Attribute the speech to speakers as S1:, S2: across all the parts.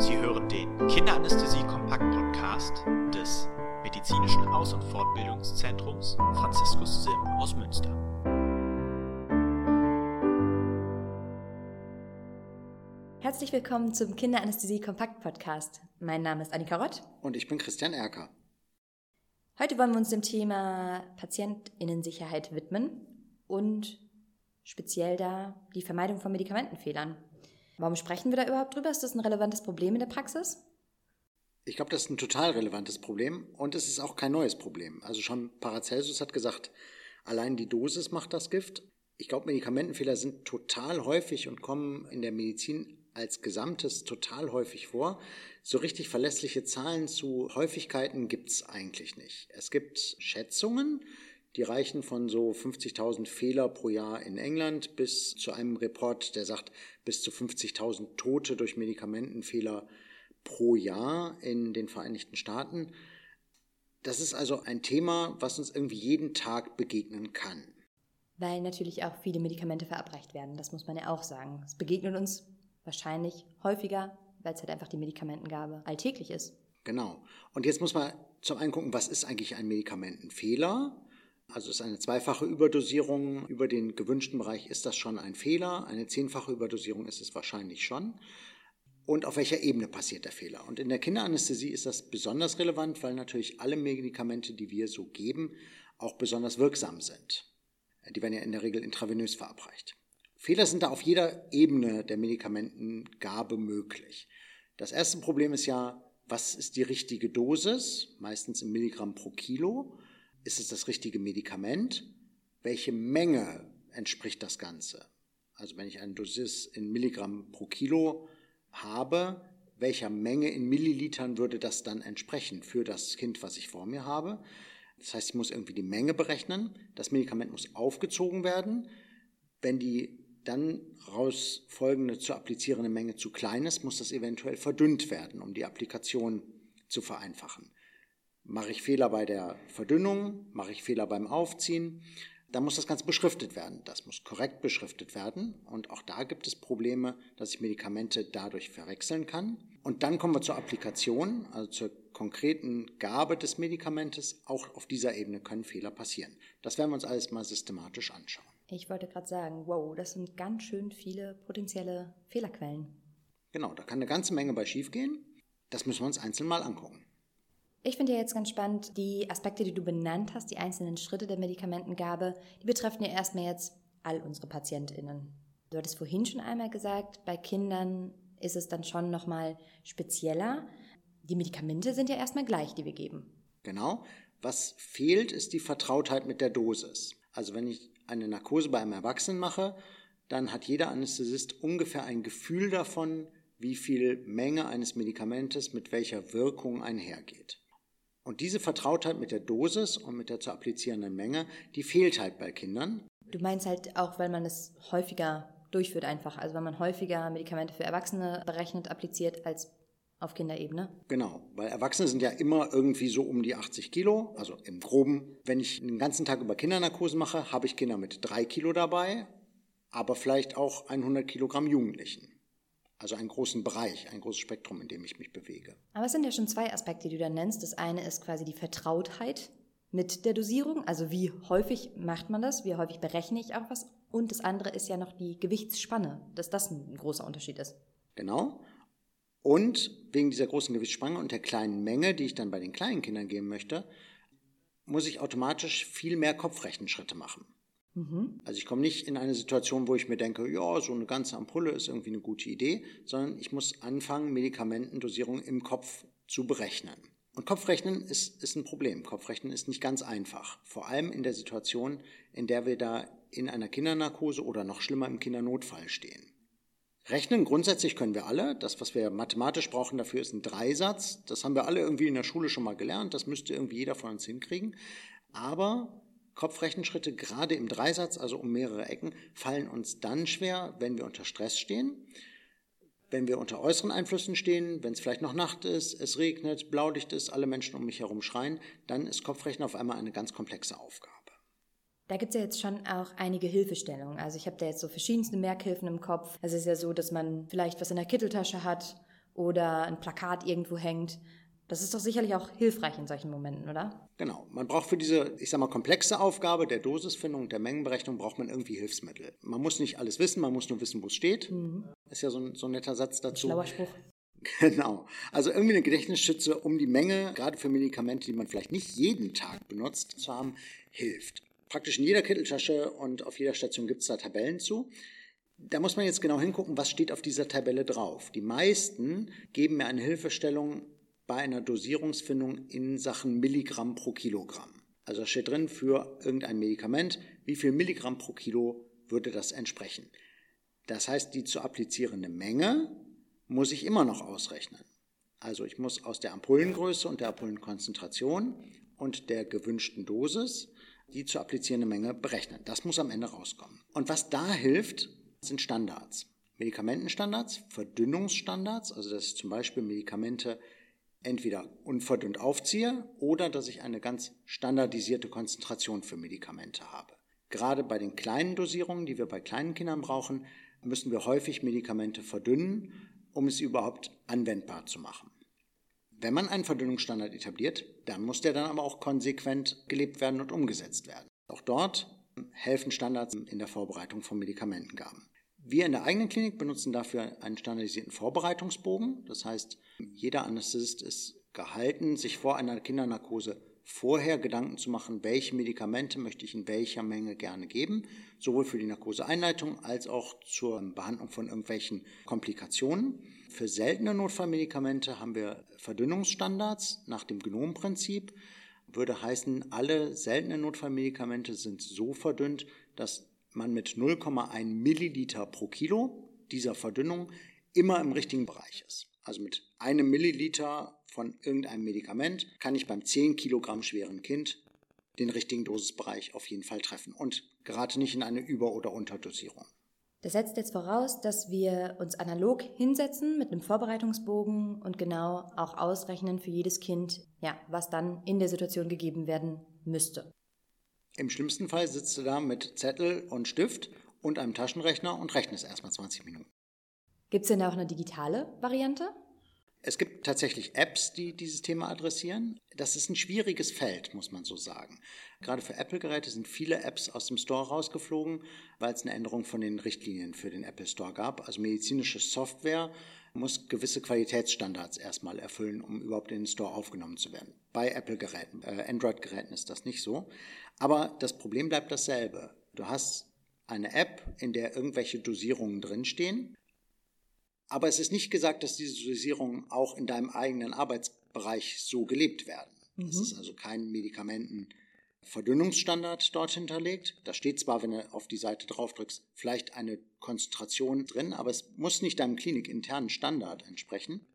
S1: Sie hören den Kinderanästhesie-Kompakt-Podcast des Medizinischen Aus- und Fortbildungszentrums Franziskus Sim aus Münster.
S2: Herzlich willkommen zum Kinderanästhesie-Kompakt-Podcast. Mein Name ist Annika Rott.
S3: Und ich bin Christian Erker.
S2: Heute wollen wir uns dem Thema Patientinnensicherheit widmen und speziell da die Vermeidung von Medikamentenfehlern. Warum sprechen wir da überhaupt drüber? Ist das ein relevantes Problem in der Praxis?
S3: Ich glaube, das ist ein total relevantes Problem und es ist auch kein neues Problem. Also schon Paracelsus hat gesagt, allein die Dosis macht das Gift. Ich glaube, Medikamentenfehler sind total häufig und kommen in der Medizin als Gesamtes total häufig vor. So richtig verlässliche Zahlen zu Häufigkeiten gibt es eigentlich nicht. Es gibt Schätzungen, die reichen von so 50.000 Fehler pro Jahr in England bis zu einem Report, der sagt, bis zu 50.000 Tote durch Medikamentenfehler pro Jahr in den Vereinigten Staaten. Das ist also ein Thema, was uns irgendwie jeden Tag begegnen kann.
S2: Weil natürlich auch viele Medikamente verabreicht werden, das muss man ja auch sagen. Es begegnet uns wahrscheinlich häufiger, weil es halt einfach die Medikamentengabe alltäglich ist.
S3: Genau. Und jetzt muss man zum einen gucken, was ist eigentlich ein Medikamentenfehler? Also ist eine zweifache Überdosierung über den gewünschten Bereich, ist das schon ein Fehler? Eine zehnfache Überdosierung ist es wahrscheinlich schon. Und auf welcher Ebene passiert der Fehler? Und in der Kinderanästhesie ist das besonders relevant, weil natürlich alle Medikamente, die wir so geben, auch besonders wirksam sind. Die werden ja in der Regel intravenös verabreicht. Fehler sind da auf jeder Ebene der Medikamentengabe möglich. Das erste Problem ist ja, was ist die richtige Dosis? Meistens im Milligramm pro Kilo. Ist es das richtige Medikament? Welche Menge entspricht das Ganze? Also wenn ich eine Dosis in Milligramm pro Kilo habe, welcher Menge in Millilitern würde das dann entsprechen für das Kind, was ich vor mir habe? Das heißt, ich muss irgendwie die Menge berechnen. Das Medikament muss aufgezogen werden. Wenn die dann raus folgende zu applizierende Menge zu klein ist, muss das eventuell verdünnt werden, um die Applikation zu vereinfachen. Mache ich Fehler bei der Verdünnung, mache ich Fehler beim Aufziehen, dann muss das Ganze beschriftet werden. Das muss korrekt beschriftet werden. Und auch da gibt es Probleme, dass ich Medikamente dadurch verwechseln kann. Und dann kommen wir zur Applikation, also zur konkreten Gabe des Medikamentes. Auch auf dieser Ebene können Fehler passieren. Das werden wir uns alles mal systematisch anschauen.
S2: Ich wollte gerade sagen, wow, das sind ganz schön viele potenzielle Fehlerquellen.
S3: Genau, da kann eine ganze Menge bei schiefgehen. Das müssen wir uns einzeln mal angucken.
S2: Ich finde ja jetzt ganz spannend, die Aspekte, die du benannt hast, die einzelnen Schritte der Medikamentengabe, die betreffen ja erstmal jetzt all unsere PatientInnen. Du hattest vorhin schon einmal gesagt, bei Kindern ist es dann schon nochmal spezieller. Die Medikamente sind ja erstmal gleich, die wir geben.
S3: Genau. Was fehlt, ist die Vertrautheit mit der Dosis. Also wenn ich eine Narkose bei einem Erwachsenen mache, dann hat jeder Anästhesist ungefähr ein Gefühl davon, wie viel Menge eines Medikamentes mit welcher Wirkung einhergeht. Und diese Vertrautheit mit der Dosis und mit der zu applizierenden Menge, die fehlt halt bei Kindern.
S2: Du meinst halt auch, weil man es häufiger durchführt einfach, also wenn man häufiger Medikamente für Erwachsene berechnet, appliziert als auf Kinderebene?
S3: Genau, weil Erwachsene sind ja immer irgendwie so um die 80 Kilo, also im Groben. Wenn ich den ganzen Tag über Kindernarkosen mache, habe ich Kinder mit drei Kilo dabei, aber vielleicht auch 100 Kilogramm Jugendlichen. Also einen großen Bereich, ein großes Spektrum, in dem ich mich bewege.
S2: Aber es sind ja schon zwei Aspekte, die du da nennst. Das eine ist quasi die Vertrautheit mit der Dosierung, also wie häufig macht man das, wie häufig berechne ich auch was. Und das andere ist ja noch die Gewichtsspanne, dass das ein großer Unterschied ist.
S3: Genau. Und wegen dieser großen Gewichtsspanne und der kleinen Menge, die ich dann bei den kleinen Kindern geben möchte, muss ich automatisch viel mehr Kopfrechenschritte machen. Mhm. Also ich komme nicht in eine Situation, wo ich mir denke, ja, so eine ganze Ampulle ist irgendwie eine gute Idee, sondern ich muss anfangen, Medikamentendosierung im Kopf zu berechnen. Und Kopfrechnen ist, ist ein Problem. Kopfrechnen ist nicht ganz einfach. Vor allem in der Situation, in der wir da in einer Kindernarkose oder noch schlimmer im Kindernotfall stehen. Rechnen grundsätzlich können wir alle. Das, was wir mathematisch brauchen dafür, ist ein Dreisatz. Das haben wir alle irgendwie in der Schule schon mal gelernt. Das müsste irgendwie jeder von uns hinkriegen. Aber Kopfrechenschritte, gerade im Dreisatz, also um mehrere Ecken, fallen uns dann schwer, wenn wir unter Stress stehen, wenn wir unter äußeren Einflüssen stehen, wenn es vielleicht noch Nacht ist, es regnet, Blaulicht ist, alle Menschen um mich herum schreien, dann ist Kopfrechnen auf einmal eine ganz komplexe Aufgabe.
S2: Da gibt es ja jetzt schon auch einige Hilfestellungen. Also ich habe da jetzt so verschiedenste Merkhilfen im Kopf. Es ist ja so, dass man vielleicht was in der Kitteltasche hat oder ein Plakat irgendwo hängt. Das ist doch sicherlich auch hilfreich in solchen Momenten, oder?
S3: Genau. Man braucht für diese, ich sag mal, komplexe Aufgabe der Dosisfindung, der Mengenberechnung, braucht man irgendwie Hilfsmittel. Man muss nicht alles wissen, man muss nur wissen, wo es steht. Mhm. Ist ja so ein, so ein netter Satz dazu.
S2: Schlauer Spruch.
S3: Genau. Also irgendwie eine Gedächtnisstütze, um die Menge, gerade für Medikamente, die man vielleicht nicht jeden Tag benutzt, zu haben, hilft. Praktisch in jeder Kitteltasche und auf jeder Station gibt es da Tabellen zu. Da muss man jetzt genau hingucken, was steht auf dieser Tabelle drauf. Die meisten geben mir eine Hilfestellung bei einer Dosierungsfindung in Sachen Milligramm pro Kilogramm. Also steht drin für irgendein Medikament, wie viel Milligramm pro Kilo würde das entsprechen. Das heißt, die zu applizierende Menge muss ich immer noch ausrechnen. Also ich muss aus der Ampullengröße und der Ampullenkonzentration und der gewünschten Dosis die zu applizierende Menge berechnen. Das muss am Ende rauskommen. Und was da hilft, sind Standards. Medikamentenstandards, Verdünnungsstandards, also dass ich zum Beispiel Medikamente entweder unverdünnt aufziehe oder dass ich eine ganz standardisierte Konzentration für Medikamente habe. Gerade bei den kleinen Dosierungen, die wir bei kleinen Kindern brauchen, müssen wir häufig Medikamente verdünnen um es überhaupt anwendbar zu machen. Wenn man einen Verdünnungsstandard etabliert, dann muss der dann aber auch konsequent gelebt werden und umgesetzt werden. Auch dort helfen Standards in der Vorbereitung von Medikamentengaben. Wir in der eigenen Klinik benutzen dafür einen standardisierten Vorbereitungsbogen. Das heißt, jeder Anästhesist ist gehalten, sich vor einer Kindernarkose vorher Gedanken zu machen, welche Medikamente möchte ich in welcher Menge gerne geben, sowohl für die Narkoseeinleitung als auch zur Behandlung von irgendwelchen Komplikationen. Für seltene Notfallmedikamente haben wir Verdünnungsstandards nach dem Genomprinzip. Würde heißen, alle seltenen Notfallmedikamente sind so verdünnt, dass man mit 0,1 Milliliter pro Kilo dieser Verdünnung immer im richtigen Bereich ist. Also mit einem Milliliter von irgendeinem Medikament kann ich beim 10 Kilogramm schweren Kind den richtigen Dosisbereich auf jeden Fall treffen und gerate nicht in eine Über- oder Unterdosierung.
S2: Das setzt jetzt voraus, dass wir uns analog hinsetzen mit einem Vorbereitungsbogen und genau auch ausrechnen für jedes Kind, ja, was dann in der Situation gegeben werden müsste.
S3: Im schlimmsten Fall sitzt du da mit Zettel und Stift und einem Taschenrechner und rechnest erstmal 20 Minuten.
S2: Gibt es denn auch eine digitale Variante?
S3: Es gibt tatsächlich Apps, die dieses Thema adressieren. Das ist ein schwieriges Feld, muss man so sagen. Gerade für Apple-Geräte sind viele Apps aus dem Store rausgeflogen, weil es eine Änderung von den Richtlinien für den Apple Store gab. Also medizinische Software muss gewisse Qualitätsstandards erstmal erfüllen, um überhaupt in den Store aufgenommen zu werden. Bei Apple-Geräten, äh, Android-Geräten ist das nicht so. Aber das Problem bleibt dasselbe. Du hast eine App, in der irgendwelche Dosierungen drinstehen aber es ist nicht gesagt, dass diese Dosierungen auch in deinem eigenen Arbeitsbereich so gelebt werden. Mhm. Es ist also kein Medikamentenverdünnungsstandard dort hinterlegt. Da steht zwar, wenn du auf die Seite draufdrückst, vielleicht eine Konzentration drin, aber es muss nicht deinem klinikinternen Standard entsprechen.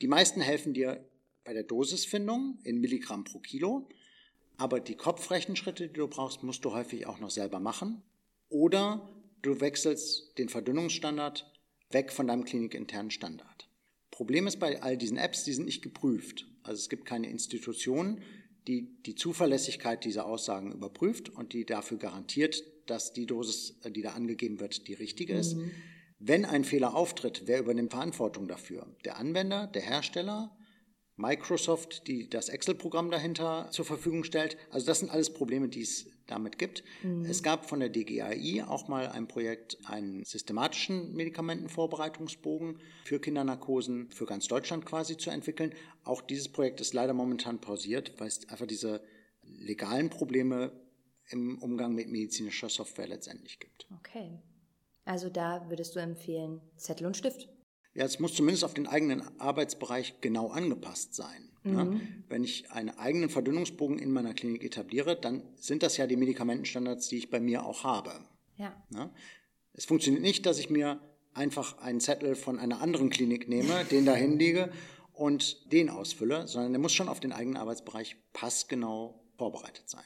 S3: Die meisten helfen dir bei der Dosisfindung in Milligramm pro Kilo, aber die Kopfrechenschritte, die du brauchst, musst du häufig auch noch selber machen. Oder du wechselst den Verdünnungsstandard weg von deinem klinikinternen Standard. Problem ist bei all diesen Apps, die sind nicht geprüft. Also es gibt keine Institution, die die Zuverlässigkeit dieser Aussagen überprüft und die dafür garantiert, dass die Dosis, die da angegeben wird, die richtige ist. Mhm. Wenn ein Fehler auftritt, wer übernimmt Verantwortung dafür? Der Anwender, der Hersteller, Microsoft, die das Excel-Programm dahinter zur Verfügung stellt. Also das sind alles Probleme, die es damit gibt. Mhm. Es gab von der DGAI auch mal ein Projekt, einen systematischen Medikamentenvorbereitungsbogen für Kindernarkosen für ganz Deutschland quasi zu entwickeln. Auch dieses Projekt ist leider momentan pausiert, weil es einfach diese legalen Probleme im Umgang mit medizinischer Software letztendlich gibt.
S2: Okay. Also da würdest du empfehlen, Zettel und Stift.
S3: Ja, es muss zumindest auf den eigenen Arbeitsbereich genau angepasst sein. Mhm. Ja, wenn ich einen eigenen Verdünnungsbogen in meiner Klinik etabliere, dann sind das ja die Medikamentenstandards, die ich bei mir auch habe.
S2: Ja.
S3: ja. Es funktioniert nicht, dass ich mir einfach einen Zettel von einer anderen Klinik nehme, den da hinlege und den ausfülle, sondern der muss schon auf den eigenen Arbeitsbereich passgenau vorbereitet sein.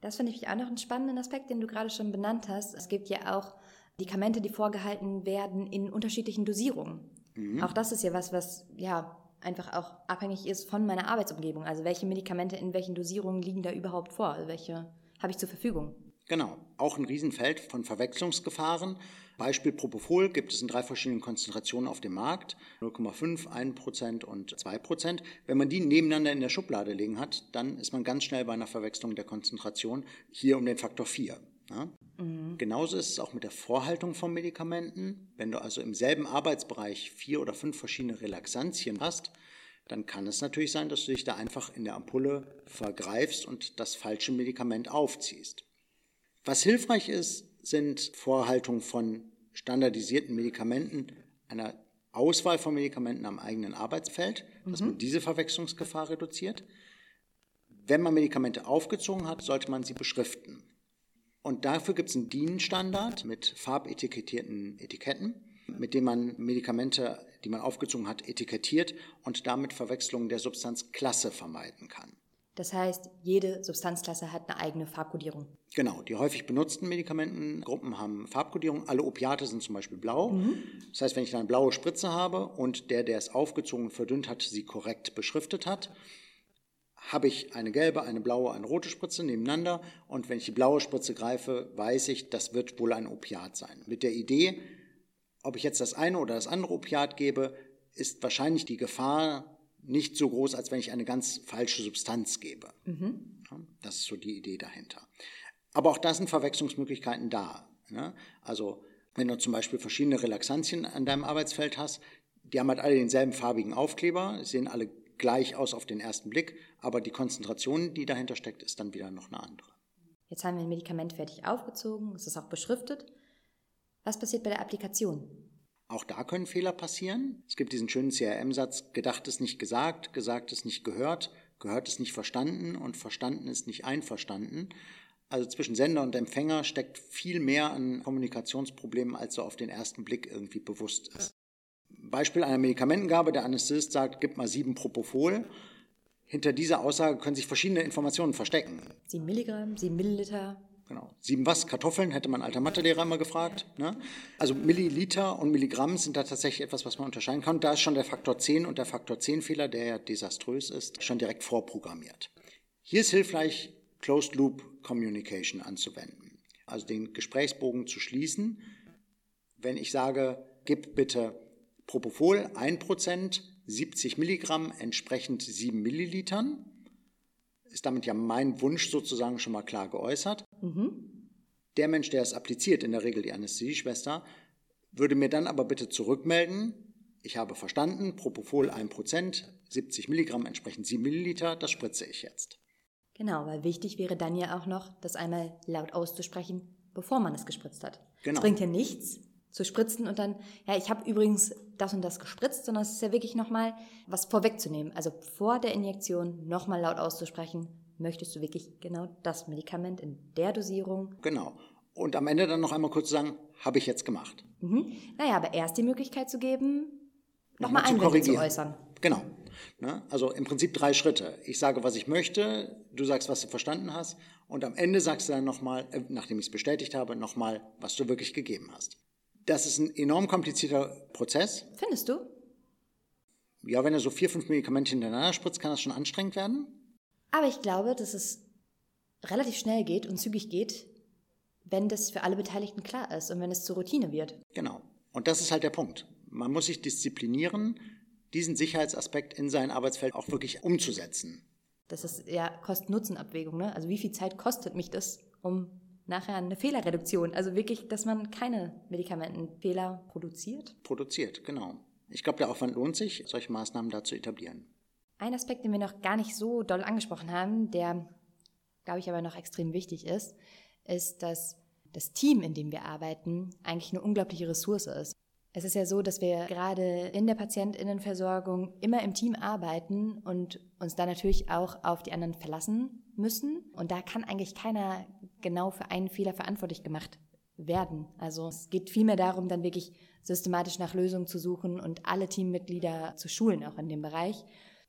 S2: Das finde ich auch noch einen spannenden Aspekt, den du gerade schon benannt hast. Es gibt ja auch Medikamente, die vorgehalten werden in unterschiedlichen Dosierungen. Mhm. Auch das ist ja was, was ja einfach auch abhängig ist von meiner Arbeitsumgebung. Also welche Medikamente in welchen Dosierungen liegen da überhaupt vor? Also welche habe ich zur Verfügung?
S3: Genau, auch ein Riesenfeld von Verwechslungsgefahren. Beispiel Propofol gibt es in drei verschiedenen Konzentrationen auf dem Markt, 0,5, 1% und 2%. Wenn man die nebeneinander in der Schublade liegen hat, dann ist man ganz schnell bei einer Verwechslung der Konzentration, hier um den Faktor 4. Ja? Mhm. Genauso ist es auch mit der Vorhaltung von Medikamenten. Wenn du also im selben Arbeitsbereich vier oder fünf verschiedene Relaxantien hast, dann kann es natürlich sein, dass du dich da einfach in der Ampulle vergreifst und das falsche Medikament aufziehst. Was hilfreich ist, sind Vorhaltungen von standardisierten Medikamenten, einer Auswahl von Medikamenten am eigenen Arbeitsfeld, dass mhm. man diese Verwechslungsgefahr reduziert. Wenn man Medikamente aufgezogen hat, sollte man sie beschriften. Und dafür gibt es einen DIN-Standard mit farbetikettierten Etiketten, mit dem man Medikamente, die man aufgezogen hat, etikettiert und damit Verwechslungen der Substanzklasse vermeiden kann.
S2: Das heißt, jede Substanzklasse hat eine eigene Farbkodierung.
S3: Genau, die häufig benutzten Medikamentengruppen haben Farbkodierung. Alle Opiate sind zum Beispiel blau. Mhm. Das heißt, wenn ich eine blaue Spritze habe und der, der es aufgezogen und verdünnt hat, sie korrekt beschriftet hat, habe ich eine gelbe, eine blaue, eine rote Spritze nebeneinander und wenn ich die blaue Spritze greife, weiß ich, das wird wohl ein Opiat sein. Mit der Idee, ob ich jetzt das eine oder das andere Opiat gebe, ist wahrscheinlich die Gefahr nicht so groß, als wenn ich eine ganz falsche Substanz gebe. Mhm. Das ist so die Idee dahinter. Aber auch da sind Verwechslungsmöglichkeiten da. Ne? Also wenn du zum Beispiel verschiedene Relaxantien an deinem Arbeitsfeld hast, die haben halt alle denselben farbigen Aufkleber, sehen alle gleich aus auf den ersten Blick, aber die Konzentration, die dahinter steckt, ist dann wieder noch eine andere.
S2: Jetzt haben wir ein Medikament fertig aufgezogen, es ist auch beschriftet. Was passiert bei der Applikation?
S3: Auch da können Fehler passieren. Es gibt diesen schönen CRM-Satz, gedacht ist nicht gesagt, gesagt ist nicht gehört, gehört ist nicht verstanden und verstanden ist nicht einverstanden. Also zwischen Sender und Empfänger steckt viel mehr an Kommunikationsproblemen, als so auf den ersten Blick irgendwie bewusst ist. Beispiel einer Medikamentengabe, der Anästhesist sagt, gib mal sieben Propofol. Hinter dieser Aussage können sich verschiedene Informationen verstecken.
S2: Sieben Milligramm, sieben Milliliter.
S3: Genau. Sieben was? Kartoffeln, hätte man alter Mathelehrer immer gefragt. Ne? Also Milliliter und Milligramm sind da tatsächlich etwas, was man unterscheiden kann. da ist schon der Faktor 10 und der Faktor 10 Fehler, der ja desaströs ist, schon direkt vorprogrammiert. Hier ist hilfreich, Closed Loop Communication anzuwenden. Also den Gesprächsbogen zu schließen. Wenn ich sage, gib bitte Propofol 1%, 70 Milligramm, entsprechend 7 Millilitern. Ist damit ja mein Wunsch sozusagen schon mal klar geäußert. Mhm. Der Mensch, der es appliziert, in der Regel die Anästhesieschwester, würde mir dann aber bitte zurückmelden, ich habe verstanden, Propofol 1%, 70 Milligramm, entsprechend 7 Milliliter, das spritze ich jetzt.
S2: Genau, weil wichtig wäre dann ja auch noch, das einmal laut auszusprechen, bevor man es gespritzt hat.
S3: Genau.
S2: Es bringt ja nichts, zu spritzen und dann, ja, ich habe übrigens das und das gespritzt, sondern es ist ja wirklich nochmal was vorwegzunehmen. Also vor der Injektion nochmal laut auszusprechen, möchtest du wirklich genau das Medikament in der Dosierung.
S3: Genau. Und am Ende dann noch einmal kurz sagen, habe ich jetzt gemacht.
S2: Mhm. Naja, aber erst die Möglichkeit zu geben, nochmal Einwände zu äußern.
S3: Genau. Ne? Also im Prinzip drei Schritte. Ich sage, was ich möchte, du sagst, was du verstanden hast und am Ende sagst du dann nochmal, äh, nachdem ich es bestätigt habe, nochmal, was du wirklich gegeben hast. Das ist ein enorm komplizierter Prozess.
S2: Findest du?
S3: Ja, wenn er so vier, fünf Medikamente hintereinander spritzt, kann das schon anstrengend werden.
S2: Aber ich glaube, dass es relativ schnell geht und zügig geht, wenn das für alle Beteiligten klar ist und wenn es zur Routine wird.
S3: Genau. Und das ist halt der Punkt. Man muss sich disziplinieren, diesen Sicherheitsaspekt in sein Arbeitsfeld auch wirklich umzusetzen.
S2: Das ist ja Kosten-Nutzen-Abwägung. Ne? Also wie viel Zeit kostet mich das, um nachher eine Fehlerreduktion. Also wirklich, dass man keine Medikamentenfehler produziert.
S3: Produziert, genau. Ich glaube, der Aufwand lohnt sich, solche Maßnahmen da zu etablieren.
S2: Ein Aspekt, den wir noch gar nicht so doll angesprochen haben, der, glaube ich, aber noch extrem wichtig ist, ist, dass das Team, in dem wir arbeiten, eigentlich eine unglaubliche Ressource ist. Es ist ja so, dass wir gerade in der Patientinnenversorgung immer im Team arbeiten und uns da natürlich auch auf die anderen verlassen müssen. Und da kann eigentlich keiner genau für einen Fehler verantwortlich gemacht werden. Also es geht vielmehr darum, dann wirklich systematisch nach Lösungen zu suchen und alle Teammitglieder zu schulen, auch in dem Bereich.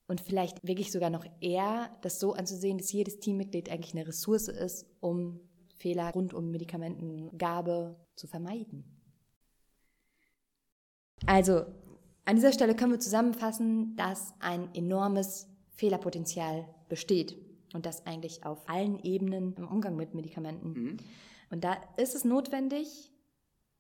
S2: Und vielleicht wirklich sogar noch eher das so anzusehen, dass jedes Teammitglied eigentlich eine Ressource ist, um Fehler rund um Medikamentengabe zu vermeiden. Also, an dieser Stelle können wir zusammenfassen, dass ein enormes Fehlerpotenzial besteht. Und das eigentlich auf allen Ebenen im Umgang mit Medikamenten. Mhm. Und da ist es notwendig,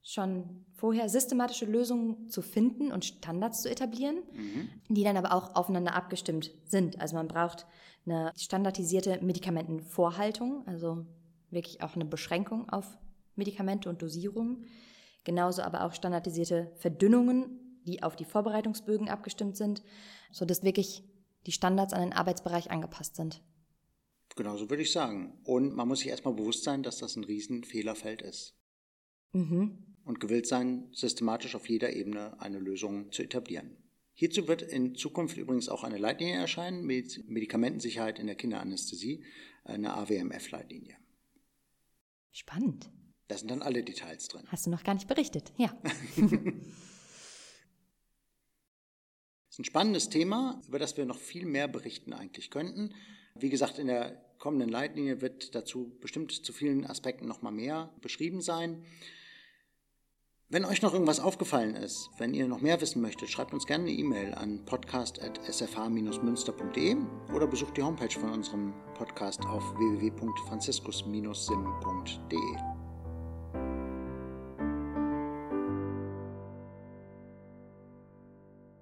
S2: schon vorher systematische Lösungen zu finden und Standards zu etablieren, mhm. die dann aber auch aufeinander abgestimmt sind. Also man braucht eine standardisierte Medikamentenvorhaltung, also wirklich auch eine Beschränkung auf Medikamente und Dosierung. Genauso aber auch standardisierte Verdünnungen, die auf die Vorbereitungsbögen abgestimmt sind, sodass wirklich die Standards an den Arbeitsbereich angepasst sind.
S3: Genau so würde ich sagen. Und man muss sich erstmal bewusst sein, dass das ein Riesenfehlerfeld ist. Mhm. Und gewillt sein, systematisch auf jeder Ebene eine Lösung zu etablieren. Hierzu wird in Zukunft übrigens auch eine Leitlinie erscheinen mit Medikamentensicherheit in der Kinderanästhesie, eine AWMF-Leitlinie.
S2: Spannend.
S3: Da sind dann alle Details drin.
S2: Hast du noch gar nicht berichtet, ja.
S3: ist ein spannendes Thema, über das wir noch viel mehr berichten eigentlich könnten. Wie gesagt, in der kommenden Leitlinie wird dazu bestimmt zu vielen Aspekten noch mal mehr beschrieben sein. Wenn euch noch irgendwas aufgefallen ist, wenn ihr noch mehr wissen möchtet, schreibt uns gerne eine E-Mail an podcast.sfh-münster.de oder besucht die Homepage von unserem Podcast auf www.franziskus-sim.de.